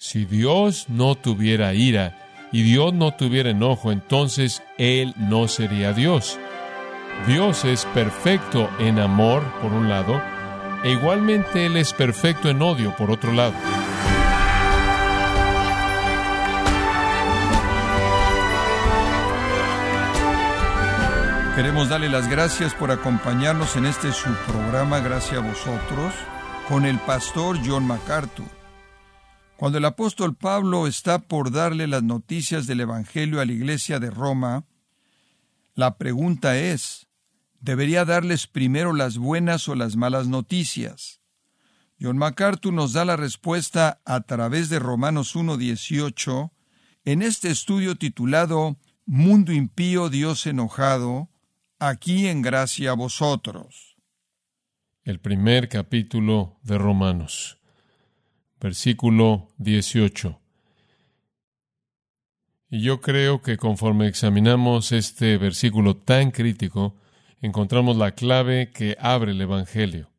Si Dios no tuviera ira y Dios no tuviera enojo, entonces Él no sería Dios. Dios es perfecto en amor, por un lado, e igualmente Él es perfecto en odio, por otro lado. Queremos darle las gracias por acompañarnos en este su programa Gracias a vosotros con el pastor John MacArthur. Cuando el apóstol Pablo está por darle las noticias del Evangelio a la iglesia de Roma, la pregunta es, ¿debería darles primero las buenas o las malas noticias? John MacArthur nos da la respuesta a través de Romanos 1.18 en este estudio titulado Mundo impío, Dios enojado, aquí en gracia a vosotros. El primer capítulo de Romanos, versículo 18. Y yo creo que conforme examinamos este versículo tan crítico, encontramos la clave que abre el Evangelio,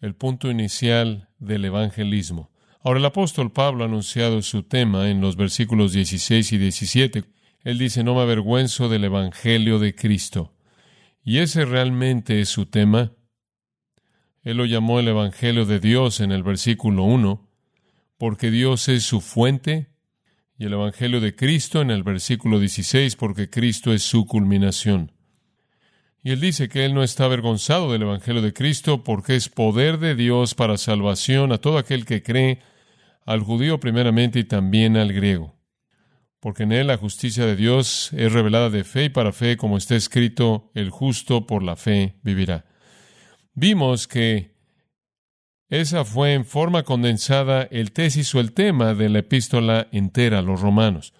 el punto inicial del evangelismo. Ahora el apóstol Pablo ha anunciado su tema en los versículos 16 y 17. Él dice, no me avergüenzo del Evangelio de Cristo y ese realmente es su tema. Él lo llamó el Evangelio de Dios en el versículo 1, porque Dios es su fuente, y el Evangelio de Cristo en el versículo 16, porque Cristo es su culminación. Y él dice que él no está avergonzado del Evangelio de Cristo porque es poder de Dios para salvación a todo aquel que cree, al judío primeramente y también al griego porque en él la justicia de Dios es revelada de fe y para fe, como está escrito, el justo por la fe vivirá. Vimos que esa fue en forma condensada el tesis o el tema de la epístola entera a los romanos.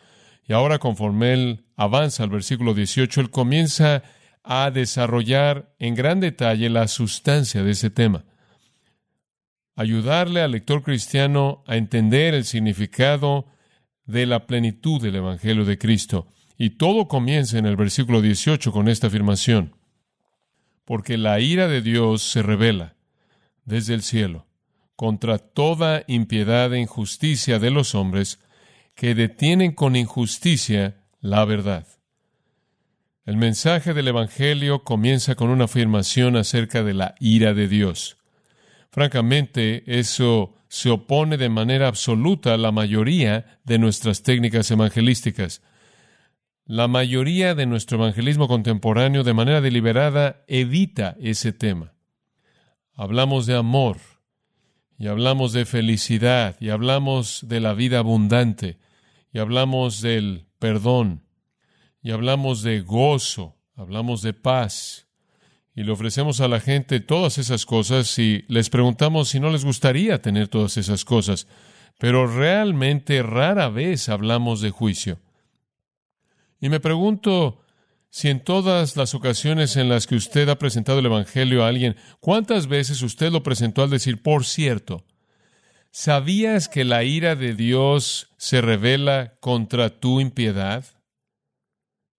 Y ahora conforme él avanza al versículo 18, él comienza a desarrollar en gran detalle la sustancia de ese tema. Ayudarle al lector cristiano a entender el significado de la plenitud del Evangelio de Cristo. Y todo comienza en el versículo 18 con esta afirmación. Porque la ira de Dios se revela desde el cielo contra toda impiedad e injusticia de los hombres que detienen con injusticia la verdad. El mensaje del Evangelio comienza con una afirmación acerca de la ira de Dios. Francamente, eso se opone de manera absoluta a la mayoría de nuestras técnicas evangelísticas. La mayoría de nuestro evangelismo contemporáneo de manera deliberada evita ese tema. Hablamos de amor, y hablamos de felicidad, y hablamos de la vida abundante, y hablamos del perdón, y hablamos de gozo, hablamos de paz, y le ofrecemos a la gente todas esas cosas y les preguntamos si no les gustaría tener todas esas cosas, pero realmente rara vez hablamos de juicio. Y me pregunto si en todas las ocasiones en las que usted ha presentado el Evangelio a alguien, ¿cuántas veces usted lo presentó al decir, por cierto, ¿sabías que la ira de Dios se revela contra tu impiedad?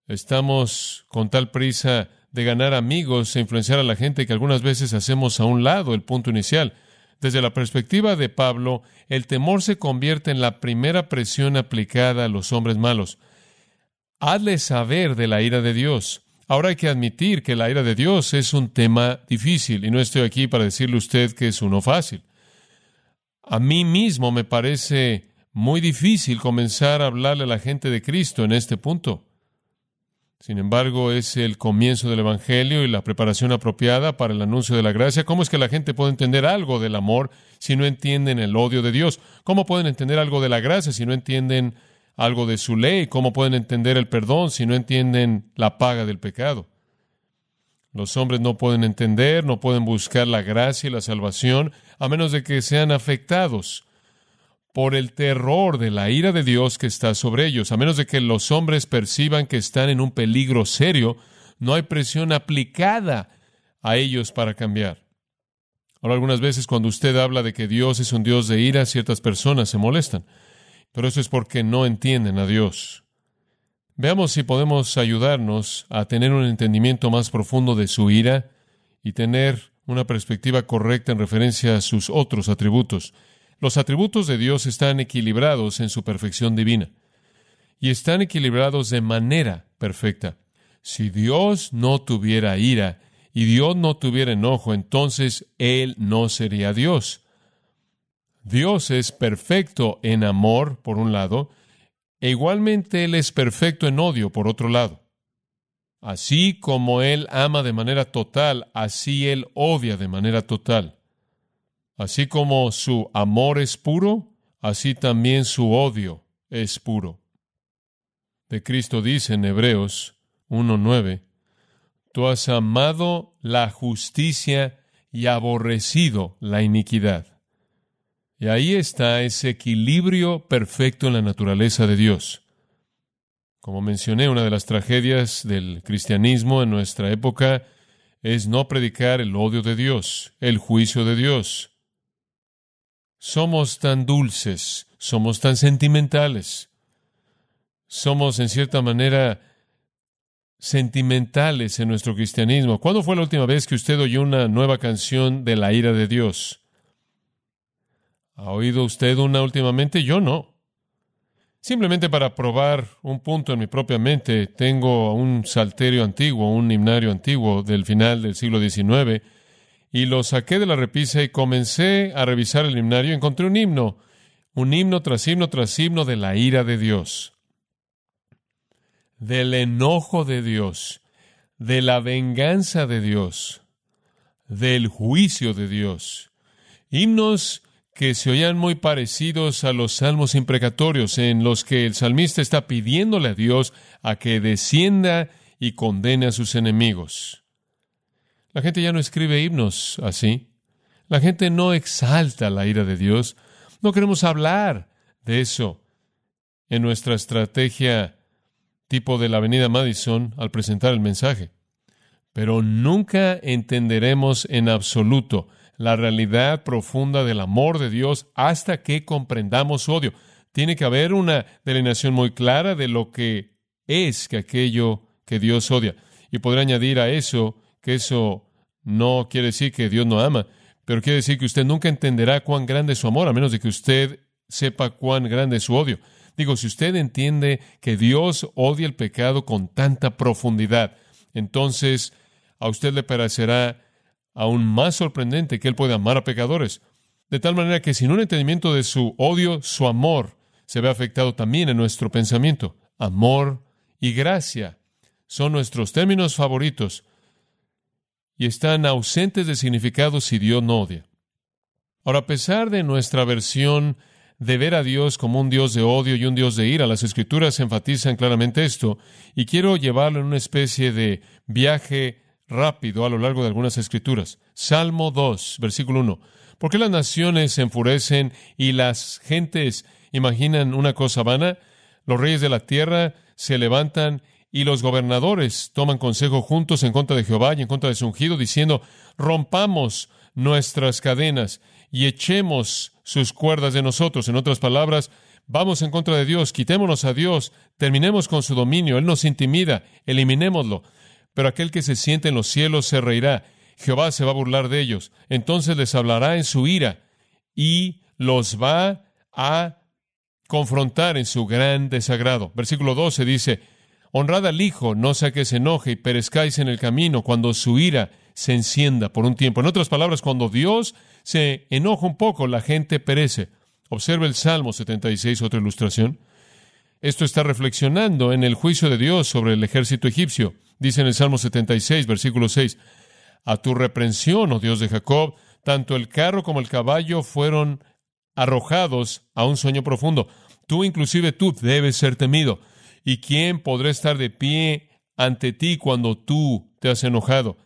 Estamos con tal prisa de ganar amigos e influenciar a la gente que algunas veces hacemos a un lado el punto inicial. Desde la perspectiva de Pablo, el temor se convierte en la primera presión aplicada a los hombres malos. Hazle saber de la ira de Dios. Ahora hay que admitir que la ira de Dios es un tema difícil y no estoy aquí para decirle a usted que es uno fácil. A mí mismo me parece muy difícil comenzar a hablarle a la gente de Cristo en este punto. Sin embargo, es el comienzo del Evangelio y la preparación apropiada para el anuncio de la gracia. ¿Cómo es que la gente puede entender algo del amor si no entienden el odio de Dios? ¿Cómo pueden entender algo de la gracia si no entienden algo de su ley? ¿Cómo pueden entender el perdón si no entienden la paga del pecado? Los hombres no pueden entender, no pueden buscar la gracia y la salvación a menos de que sean afectados por el terror de la ira de Dios que está sobre ellos. A menos de que los hombres perciban que están en un peligro serio, no hay presión aplicada a ellos para cambiar. Ahora, algunas veces cuando usted habla de que Dios es un Dios de ira, ciertas personas se molestan, pero eso es porque no entienden a Dios. Veamos si podemos ayudarnos a tener un entendimiento más profundo de su ira y tener una perspectiva correcta en referencia a sus otros atributos. Los atributos de Dios están equilibrados en su perfección divina y están equilibrados de manera perfecta. Si Dios no tuviera ira y Dios no tuviera enojo, entonces Él no sería Dios. Dios es perfecto en amor, por un lado, e igualmente Él es perfecto en odio, por otro lado. Así como Él ama de manera total, así Él odia de manera total. Así como su amor es puro, así también su odio es puro. De Cristo dice en Hebreos 1.9, Tú has amado la justicia y aborrecido la iniquidad. Y ahí está ese equilibrio perfecto en la naturaleza de Dios. Como mencioné, una de las tragedias del cristianismo en nuestra época es no predicar el odio de Dios, el juicio de Dios. Somos tan dulces, somos tan sentimentales, somos en cierta manera sentimentales en nuestro cristianismo. ¿Cuándo fue la última vez que usted oyó una nueva canción de la ira de Dios? ¿Ha oído usted una últimamente? Yo no. Simplemente para probar un punto en mi propia mente, tengo un salterio antiguo, un himnario antiguo del final del siglo XIX, y lo saqué de la repisa y comencé a revisar el himnario. Encontré un himno, un himno tras himno tras himno de la ira de Dios, del enojo de Dios, de la venganza de Dios, del juicio de Dios. Himnos que se oían muy parecidos a los salmos imprecatorios en los que el salmista está pidiéndole a Dios a que descienda y condene a sus enemigos. La gente ya no escribe himnos así. La gente no exalta la ira de Dios. No queremos hablar de eso en nuestra estrategia tipo de la Avenida Madison al presentar el mensaje. Pero nunca entenderemos en absoluto la realidad profunda del amor de Dios hasta que comprendamos su odio. Tiene que haber una delineación muy clara de lo que es que aquello que Dios odia. Y podré añadir a eso que eso no quiere decir que Dios no ama, pero quiere decir que usted nunca entenderá cuán grande es su amor, a menos de que usted sepa cuán grande es su odio. Digo, si usted entiende que Dios odia el pecado con tanta profundidad, entonces a usted le parecerá aún más sorprendente que Él puede amar a pecadores. De tal manera que sin un entendimiento de su odio, su amor se ve afectado también en nuestro pensamiento. Amor y gracia son nuestros términos favoritos y están ausentes de significado si Dios no odia. Ahora, a pesar de nuestra versión de ver a Dios como un Dios de odio y un Dios de ira, las Escrituras enfatizan claramente esto, y quiero llevarlo en una especie de viaje rápido a lo largo de algunas escrituras. Salmo 2, versículo 1. ¿Por qué las naciones se enfurecen y las gentes imaginan una cosa vana? Los reyes de la tierra se levantan y los gobernadores toman consejo juntos en contra de Jehová y en contra de su ungido, diciendo, rompamos nuestras cadenas y echemos sus cuerdas de nosotros. En otras palabras, vamos en contra de Dios, quitémonos a Dios, terminemos con su dominio, Él nos intimida, eliminémoslo pero aquel que se siente en los cielos se reirá. Jehová se va a burlar de ellos. Entonces les hablará en su ira y los va a confrontar en su gran desagrado. Versículo 12 dice, Honrad al Hijo, no sea que se enoje y perezcáis en el camino cuando su ira se encienda por un tiempo. En otras palabras, cuando Dios se enoja un poco, la gente perece. Observe el Salmo 76, otra ilustración. Esto está reflexionando en el juicio de Dios sobre el ejército egipcio. Dice en el Salmo 76, versículo 6, A tu reprensión, oh Dios de Jacob, tanto el carro como el caballo fueron arrojados a un sueño profundo. Tú, inclusive tú, debes ser temido. ¿Y quién podrá estar de pie ante ti cuando tú te has enojado?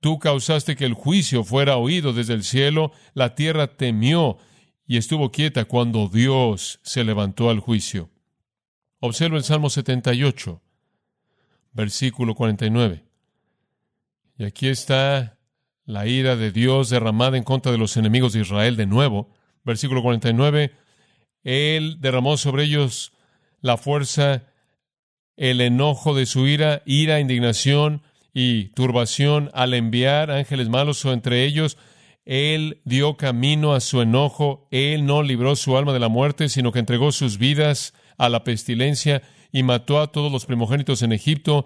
Tú causaste que el juicio fuera oído desde el cielo, la tierra temió y estuvo quieta cuando Dios se levantó al juicio. Observa el Salmo 78 versículo 49. Y aquí está la ira de Dios derramada en contra de los enemigos de Israel de nuevo. Versículo 49. Él derramó sobre ellos la fuerza, el enojo de su ira, ira, indignación y turbación al enviar ángeles malos entre ellos. Él dio camino a su enojo, Él no libró su alma de la muerte, sino que entregó sus vidas a la pestilencia y mató a todos los primogénitos en Egipto,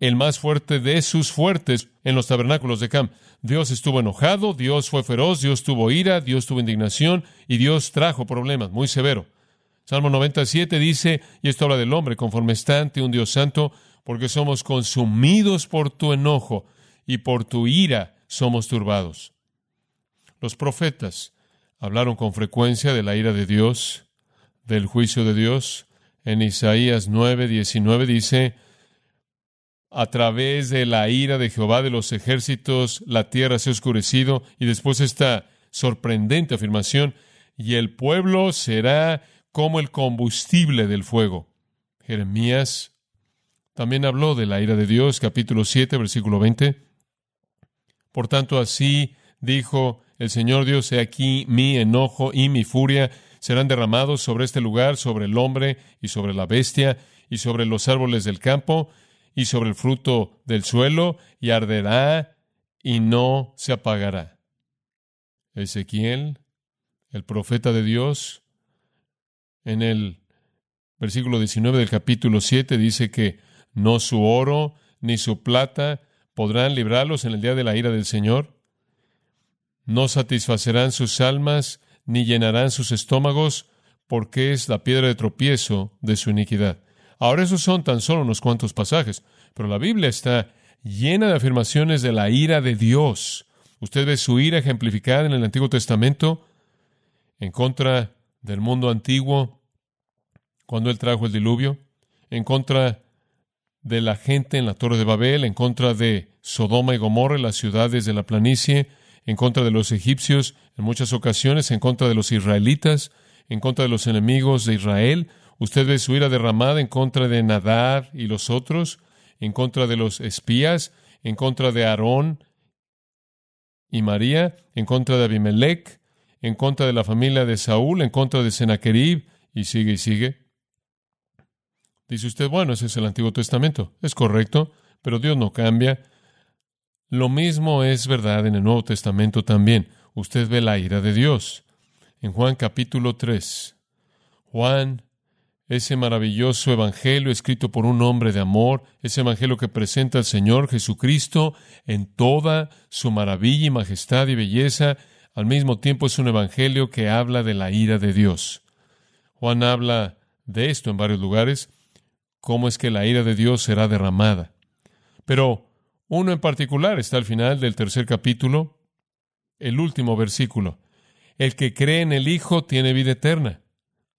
el más fuerte de sus fuertes en los tabernáculos de Cam. Dios estuvo enojado, Dios fue feroz, Dios tuvo ira, Dios tuvo indignación y Dios trajo problemas, muy severo. Salmo 97 dice, y esto habla del hombre conforme está ante un Dios santo, porque somos consumidos por tu enojo y por tu ira somos turbados. Los profetas hablaron con frecuencia de la ira de Dios, del juicio de Dios. En Isaías 9, 19 dice, a través de la ira de Jehová de los ejércitos, la tierra se ha oscurecido, y después esta sorprendente afirmación, y el pueblo será como el combustible del fuego. Jeremías también habló de la ira de Dios, capítulo 7, versículo 20. Por tanto, así dijo el Señor Dios, he aquí mi enojo y mi furia serán derramados sobre este lugar, sobre el hombre y sobre la bestia y sobre los árboles del campo y sobre el fruto del suelo y arderá y no se apagará. Ezequiel, el profeta de Dios, en el versículo 19 del capítulo 7 dice que no su oro ni su plata podrán librarlos en el día de la ira del Señor. No satisfacerán sus almas, ni llenarán sus estómagos, porque es la piedra de tropiezo de su iniquidad. Ahora esos son tan solo unos cuantos pasajes, pero la Biblia está llena de afirmaciones de la ira de Dios. Usted ve su ira ejemplificada en el Antiguo Testamento en contra del mundo antiguo, cuando Él trajo el diluvio, en contra de la gente en la Torre de Babel, en contra de Sodoma y Gomorra, las ciudades de la planicie, en contra de los egipcios, en muchas ocasiones en contra de los israelitas, en contra de los enemigos de Israel. Usted ve su ira derramada en contra de Nadar y los otros, en contra de los espías, en contra de Aarón y María, en contra de Abimelech, en contra de la familia de Saúl, en contra de Sennacherib, y sigue y sigue. Dice usted, bueno, ese es el Antiguo Testamento. Es correcto, pero Dios no cambia. Lo mismo es verdad en el Nuevo Testamento también. Usted ve la ira de Dios. En Juan capítulo 3, Juan, ese maravilloso evangelio escrito por un hombre de amor, ese evangelio que presenta al Señor Jesucristo en toda su maravilla y majestad y belleza, al mismo tiempo es un evangelio que habla de la ira de Dios. Juan habla de esto en varios lugares, cómo es que la ira de Dios será derramada. Pero uno en particular está al final del tercer capítulo, el último versículo. El que cree en el Hijo tiene vida eterna,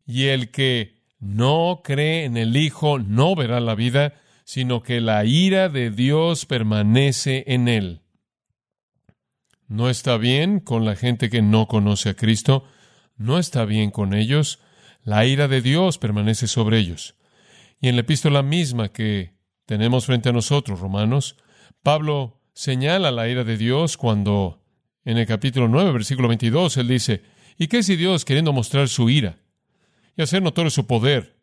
y el que no cree en el Hijo no verá la vida, sino que la ira de Dios permanece en él. No está bien con la gente que no conoce a Cristo, no está bien con ellos, la ira de Dios permanece sobre ellos. Y en la epístola misma que tenemos frente a nosotros, Romanos, Pablo señala la ira de Dios cuando en el capítulo 9, versículo 22, él dice, ¿y qué si Dios, queriendo mostrar su ira y hacer notorio su poder,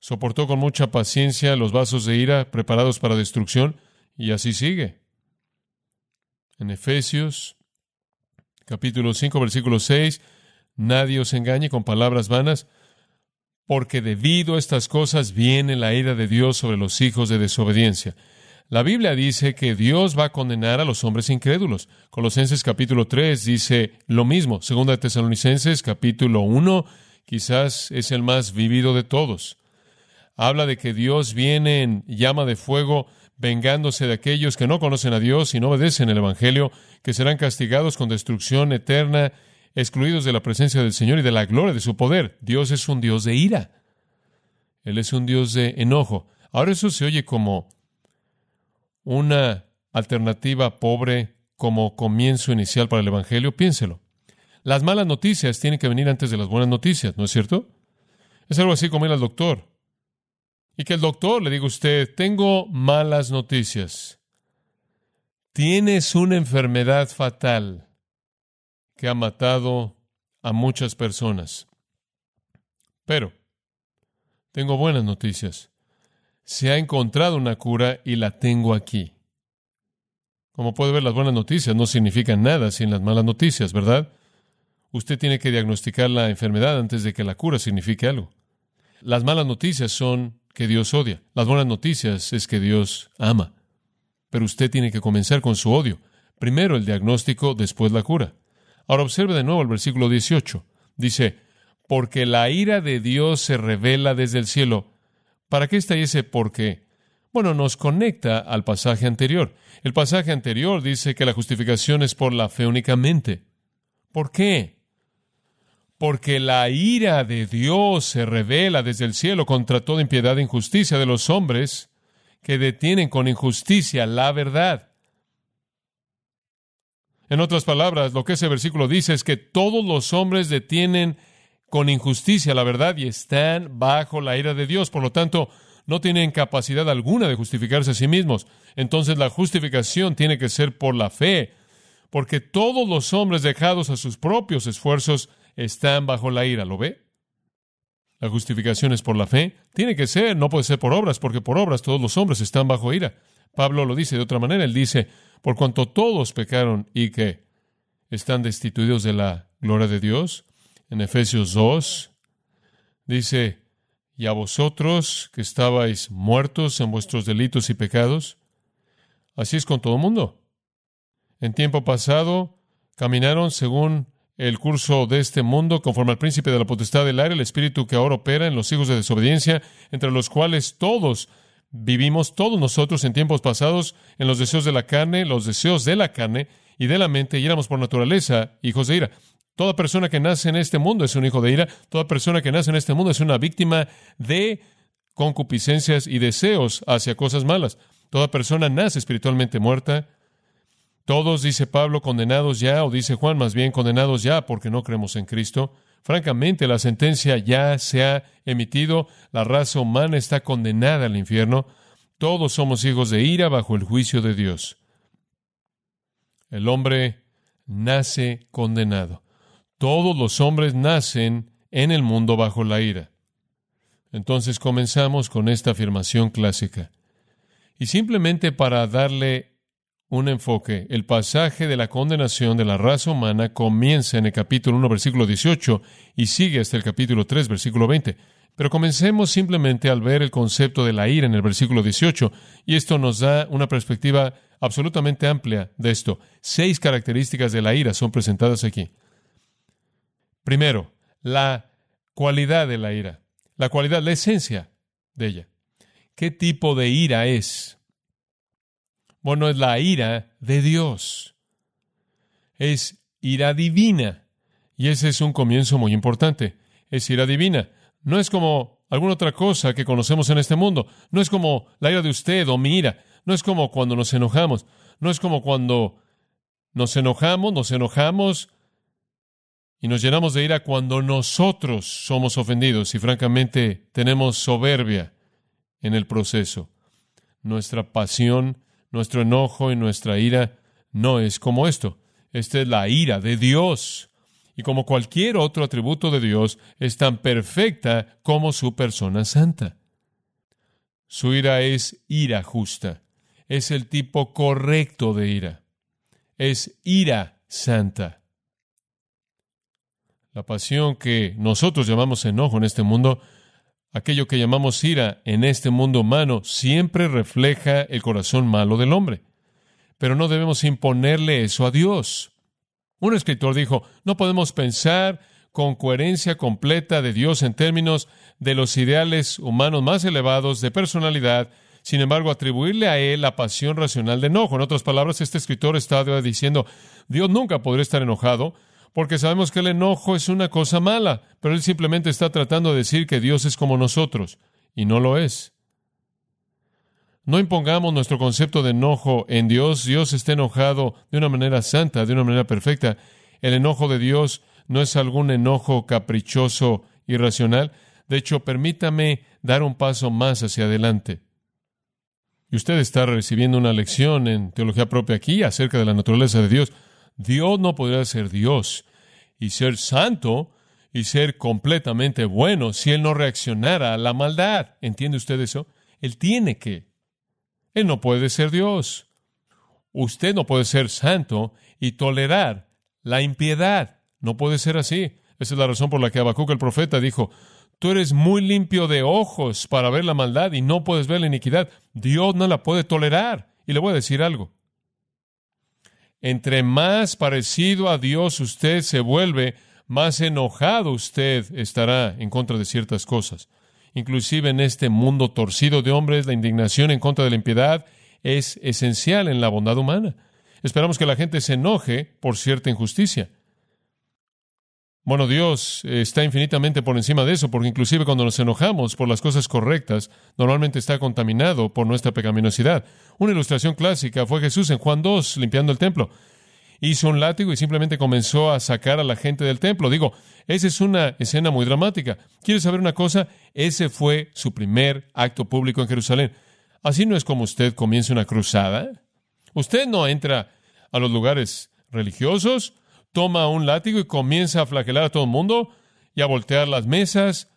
soportó con mucha paciencia los vasos de ira preparados para destrucción? Y así sigue. En Efesios, capítulo 5, versículo 6, nadie os engañe con palabras vanas, porque debido a estas cosas viene la ira de Dios sobre los hijos de desobediencia la Biblia dice que Dios va a condenar a los hombres incrédulos. Colosenses capítulo 3 dice lo mismo. Segunda de Tesalonicenses capítulo 1 quizás es el más vivido de todos. Habla de que Dios viene en llama de fuego vengándose de aquellos que no conocen a Dios y no obedecen el Evangelio, que serán castigados con destrucción eterna, excluidos de la presencia del Señor y de la gloria de su poder. Dios es un Dios de ira. Él es un Dios de enojo. Ahora eso se oye como una alternativa pobre como comienzo inicial para el Evangelio, piénselo. Las malas noticias tienen que venir antes de las buenas noticias, ¿no es cierto? Es algo así como ir al doctor. Y que el doctor le diga a usted, tengo malas noticias. Tienes una enfermedad fatal que ha matado a muchas personas. Pero, tengo buenas noticias se ha encontrado una cura y la tengo aquí. Como puede ver, las buenas noticias no significan nada sin las malas noticias, ¿verdad? Usted tiene que diagnosticar la enfermedad antes de que la cura signifique algo. Las malas noticias son que Dios odia. Las buenas noticias es que Dios ama. Pero usted tiene que comenzar con su odio. Primero el diagnóstico, después la cura. Ahora observe de nuevo el versículo 18. Dice, porque la ira de Dios se revela desde el cielo. ¿Para qué está ese por qué? Bueno, nos conecta al pasaje anterior. El pasaje anterior dice que la justificación es por la fe únicamente. ¿Por qué? Porque la ira de Dios se revela desde el cielo contra toda impiedad e injusticia de los hombres que detienen con injusticia la verdad. En otras palabras, lo que ese versículo dice es que todos los hombres detienen con injusticia la verdad y están bajo la ira de Dios. Por lo tanto, no tienen capacidad alguna de justificarse a sí mismos. Entonces la justificación tiene que ser por la fe, porque todos los hombres dejados a sus propios esfuerzos están bajo la ira. ¿Lo ve? La justificación es por la fe. Tiene que ser, no puede ser por obras, porque por obras todos los hombres están bajo ira. Pablo lo dice de otra manera. Él dice, por cuanto todos pecaron y que están destituidos de la gloria de Dios. En Efesios 2 dice, y a vosotros que estabais muertos en vuestros delitos y pecados. Así es con todo el mundo. En tiempo pasado caminaron según el curso de este mundo, conforme al príncipe de la potestad del aire, el espíritu que ahora opera en los hijos de desobediencia, entre los cuales todos vivimos, todos nosotros en tiempos pasados, en los deseos de la carne, los deseos de la carne y de la mente, y éramos por naturaleza hijos de ira. Toda persona que nace en este mundo es un hijo de ira. Toda persona que nace en este mundo es una víctima de concupiscencias y deseos hacia cosas malas. Toda persona nace espiritualmente muerta. Todos, dice Pablo, condenados ya, o dice Juan más bien, condenados ya porque no creemos en Cristo. Francamente, la sentencia ya se ha emitido. La raza humana está condenada al infierno. Todos somos hijos de ira bajo el juicio de Dios. El hombre nace condenado. Todos los hombres nacen en el mundo bajo la ira. Entonces comenzamos con esta afirmación clásica. Y simplemente para darle un enfoque, el pasaje de la condenación de la raza humana comienza en el capítulo 1, versículo 18 y sigue hasta el capítulo 3, versículo 20. Pero comencemos simplemente al ver el concepto de la ira en el versículo 18, y esto nos da una perspectiva absolutamente amplia de esto. Seis características de la ira son presentadas aquí. Primero, la cualidad de la ira, la cualidad, la esencia de ella. ¿Qué tipo de ira es? Bueno, es la ira de Dios. Es ira divina. Y ese es un comienzo muy importante. Es ira divina. No es como alguna otra cosa que conocemos en este mundo. No es como la ira de usted o mi ira. No es como cuando nos enojamos. No es como cuando nos enojamos, nos enojamos y nos llenamos de ira cuando nosotros somos ofendidos y francamente tenemos soberbia en el proceso. Nuestra pasión, nuestro enojo y nuestra ira no es como esto. Esta es la ira de Dios. Y como cualquier otro atributo de Dios, es tan perfecta como su persona santa. Su ira es ira justa. Es el tipo correcto de ira. Es ira santa. La pasión que nosotros llamamos enojo en este mundo, aquello que llamamos ira en este mundo humano, siempre refleja el corazón malo del hombre. Pero no debemos imponerle eso a Dios. Un escritor dijo, no podemos pensar con coherencia completa de Dios en términos de los ideales humanos más elevados de personalidad, sin embargo, atribuirle a Él la pasión racional de enojo. En otras palabras, este escritor está diciendo, Dios nunca podría estar enojado, porque sabemos que el enojo es una cosa mala, pero él simplemente está tratando de decir que Dios es como nosotros, y no lo es. No impongamos nuestro concepto de enojo en Dios. Dios está enojado de una manera santa, de una manera perfecta. El enojo de Dios no es algún enojo caprichoso, irracional. De hecho, permítame dar un paso más hacia adelante. Y usted está recibiendo una lección en teología propia aquí acerca de la naturaleza de Dios. Dios no podría ser Dios y ser santo y ser completamente bueno si Él no reaccionara a la maldad. ¿Entiende usted eso? Él tiene que. Él no puede ser Dios. usted no puede ser santo y tolerar la impiedad. No puede ser así. Esa es la razón por la que Habacuc el profeta dijo, tú eres muy limpio de ojos para ver la maldad y no puedes ver la iniquidad. Dios no la puede tolerar. Y le voy a decir algo. Entre más parecido a Dios usted se vuelve, más enojado usted estará en contra de ciertas cosas. Inclusive en este mundo torcido de hombres, la indignación en contra de la impiedad es esencial en la bondad humana. Esperamos que la gente se enoje por cierta injusticia. Bueno, Dios está infinitamente por encima de eso, porque inclusive cuando nos enojamos por las cosas correctas, normalmente está contaminado por nuestra pecaminosidad. Una ilustración clásica fue Jesús en Juan 2, limpiando el templo. Hizo un látigo y simplemente comenzó a sacar a la gente del templo. Digo, esa es una escena muy dramática. ¿Quieres saber una cosa? Ese fue su primer acto público en Jerusalén. Así no es como usted comienza una cruzada. Usted no entra a los lugares religiosos, toma un látigo y comienza a flagelar a todo el mundo y a voltear las mesas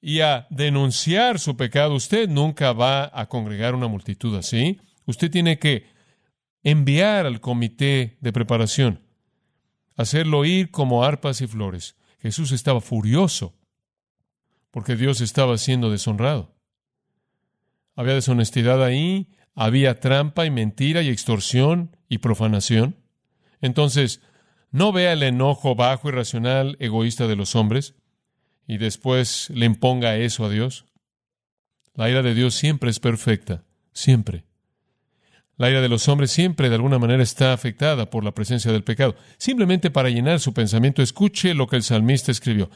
y a denunciar su pecado. Usted nunca va a congregar una multitud así. Usted tiene que enviar al comité de preparación, hacerlo ir como arpas y flores. Jesús estaba furioso porque Dios estaba siendo deshonrado. Había deshonestidad ahí, había trampa y mentira y extorsión y profanación. Entonces, no vea el enojo bajo, irracional, egoísta de los hombres y después le imponga eso a Dios. La ira de Dios siempre es perfecta, siempre. La ira de los hombres siempre de alguna manera está afectada por la presencia del pecado. Simplemente para llenar su pensamiento, escuche lo que el salmista escribió.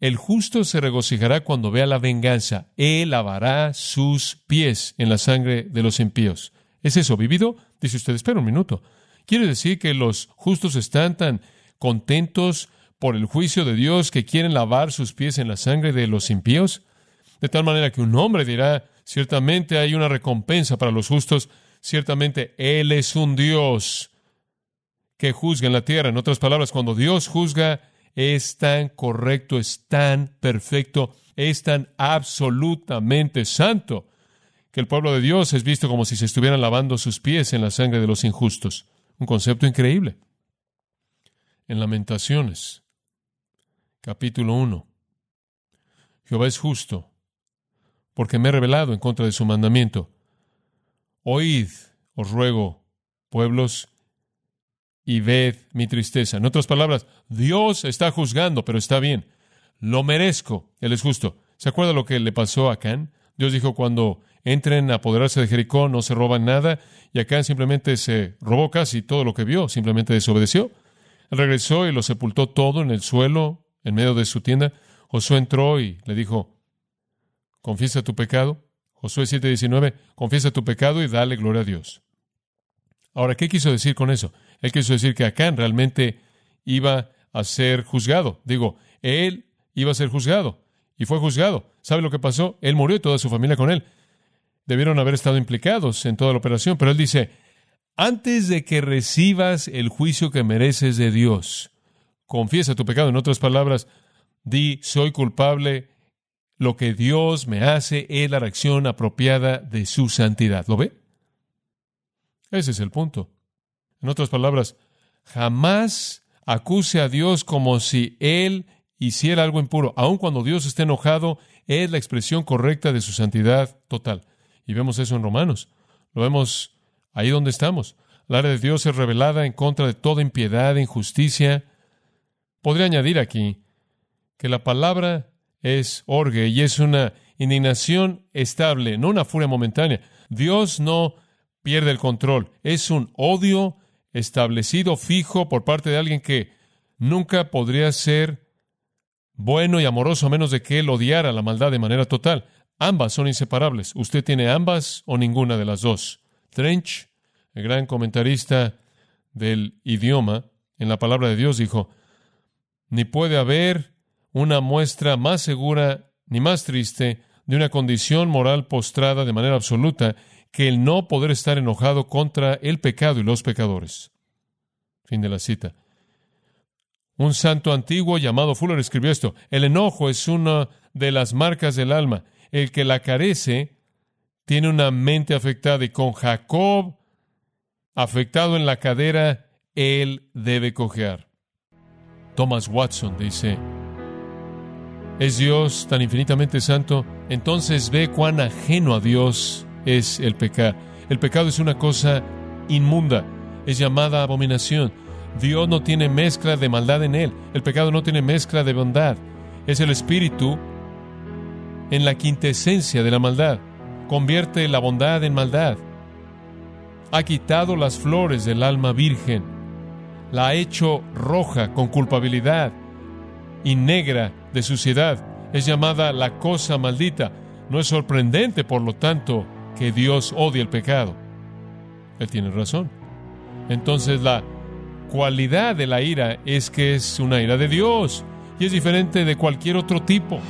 El justo se regocijará cuando vea la venganza. Él lavará sus pies en la sangre de los impíos. ¿Es eso vivido? Dice usted, espera un minuto. ¿Quiere decir que los justos están tan contentos por el juicio de Dios que quieren lavar sus pies en la sangre de los impíos? De tal manera que un hombre dirá, ciertamente hay una recompensa para los justos, ciertamente Él es un Dios que juzga en la tierra. En otras palabras, cuando Dios juzga, es tan correcto, es tan perfecto, es tan absolutamente santo, que el pueblo de Dios es visto como si se estuvieran lavando sus pies en la sangre de los injustos. Un concepto increíble. En Lamentaciones, capítulo 1. Jehová es justo, porque me he revelado en contra de su mandamiento. Oíd, os ruego, pueblos, y ved mi tristeza. En otras palabras, Dios está juzgando, pero está bien. Lo merezco. Él es justo. ¿Se acuerda lo que le pasó a Can? Dios dijo, cuando entren a apoderarse de Jericó, no se roban nada, y acá simplemente se robó casi todo lo que vio, simplemente desobedeció. Regresó y lo sepultó todo en el suelo, en medio de su tienda. Josué entró y le dijo, confiesa tu pecado. Josué 7:19, confiesa tu pecado y dale gloria a Dios. Ahora, ¿qué quiso decir con eso? Él quiso decir que Acán realmente iba a ser juzgado. Digo, él iba a ser juzgado y fue juzgado. ¿Sabe lo que pasó? Él murió y toda su familia con él. Debieron haber estado implicados en toda la operación, pero él dice, antes de que recibas el juicio que mereces de Dios, confiesa tu pecado. En otras palabras, di, soy culpable, lo que Dios me hace es la reacción apropiada de su santidad. ¿Lo ve? Ese es el punto. En otras palabras, jamás acuse a Dios como si Él hiciera algo impuro. Aun cuando Dios esté enojado, es la expresión correcta de su santidad total. Y vemos eso en Romanos. Lo vemos ahí donde estamos. La área de Dios es revelada en contra de toda impiedad injusticia. Podría añadir aquí que la palabra es orgue y es una indignación estable, no una furia momentánea. Dios no pierde el control. Es un odio establecido, fijo, por parte de alguien que nunca podría ser bueno y amoroso a menos de que él odiara la maldad de manera total. Ambas son inseparables. Usted tiene ambas o ninguna de las dos. Trench, el gran comentarista del idioma en la palabra de Dios, dijo, ni puede haber una muestra más segura ni más triste de una condición moral postrada de manera absoluta que el no poder estar enojado contra el pecado y los pecadores. Fin de la cita. Un santo antiguo llamado Fuller escribió esto. El enojo es una de las marcas del alma. El que la carece tiene una mente afectada. Y con Jacob afectado en la cadera, él debe cojear. Thomas Watson dice, ¿es Dios tan infinitamente santo? Entonces ve cuán ajeno a Dios es el pecado. El pecado es una cosa inmunda, es llamada abominación. Dios no tiene mezcla de maldad en él. El pecado no tiene mezcla de bondad. Es el espíritu en la quintesencia de la maldad. Convierte la bondad en maldad. Ha quitado las flores del alma virgen. La ha hecho roja con culpabilidad y negra de suciedad. Es llamada la cosa maldita. No es sorprendente, por lo tanto, que Dios odie el pecado. Él tiene razón. Entonces la cualidad de la ira es que es una ira de Dios y es diferente de cualquier otro tipo.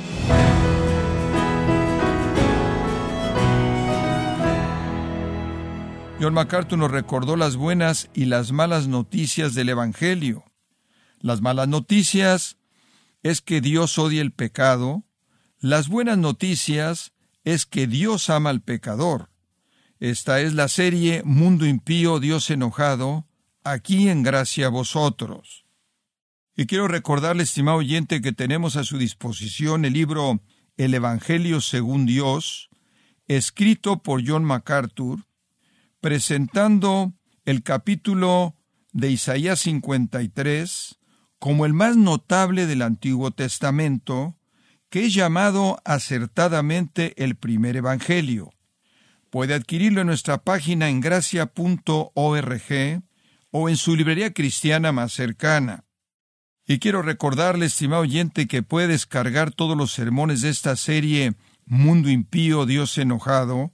John MacArthur nos recordó las buenas y las malas noticias del Evangelio. Las malas noticias es que Dios odia el pecado. Las buenas noticias es que Dios ama al pecador. Esta es la serie Mundo Impío, Dios Enojado, aquí en Gracia a Vosotros. Y quiero recordarle, estimado oyente, que tenemos a su disposición el libro El Evangelio según Dios, escrito por John MacArthur, presentando el capítulo de Isaías 53 como el más notable del Antiguo Testamento, que es llamado acertadamente el primer Evangelio. Puede adquirirlo en nuestra página en gracia.org o en su librería cristiana más cercana. Y quiero recordarle, estimado oyente, que puede descargar todos los sermones de esta serie Mundo Impío, Dios Enojado,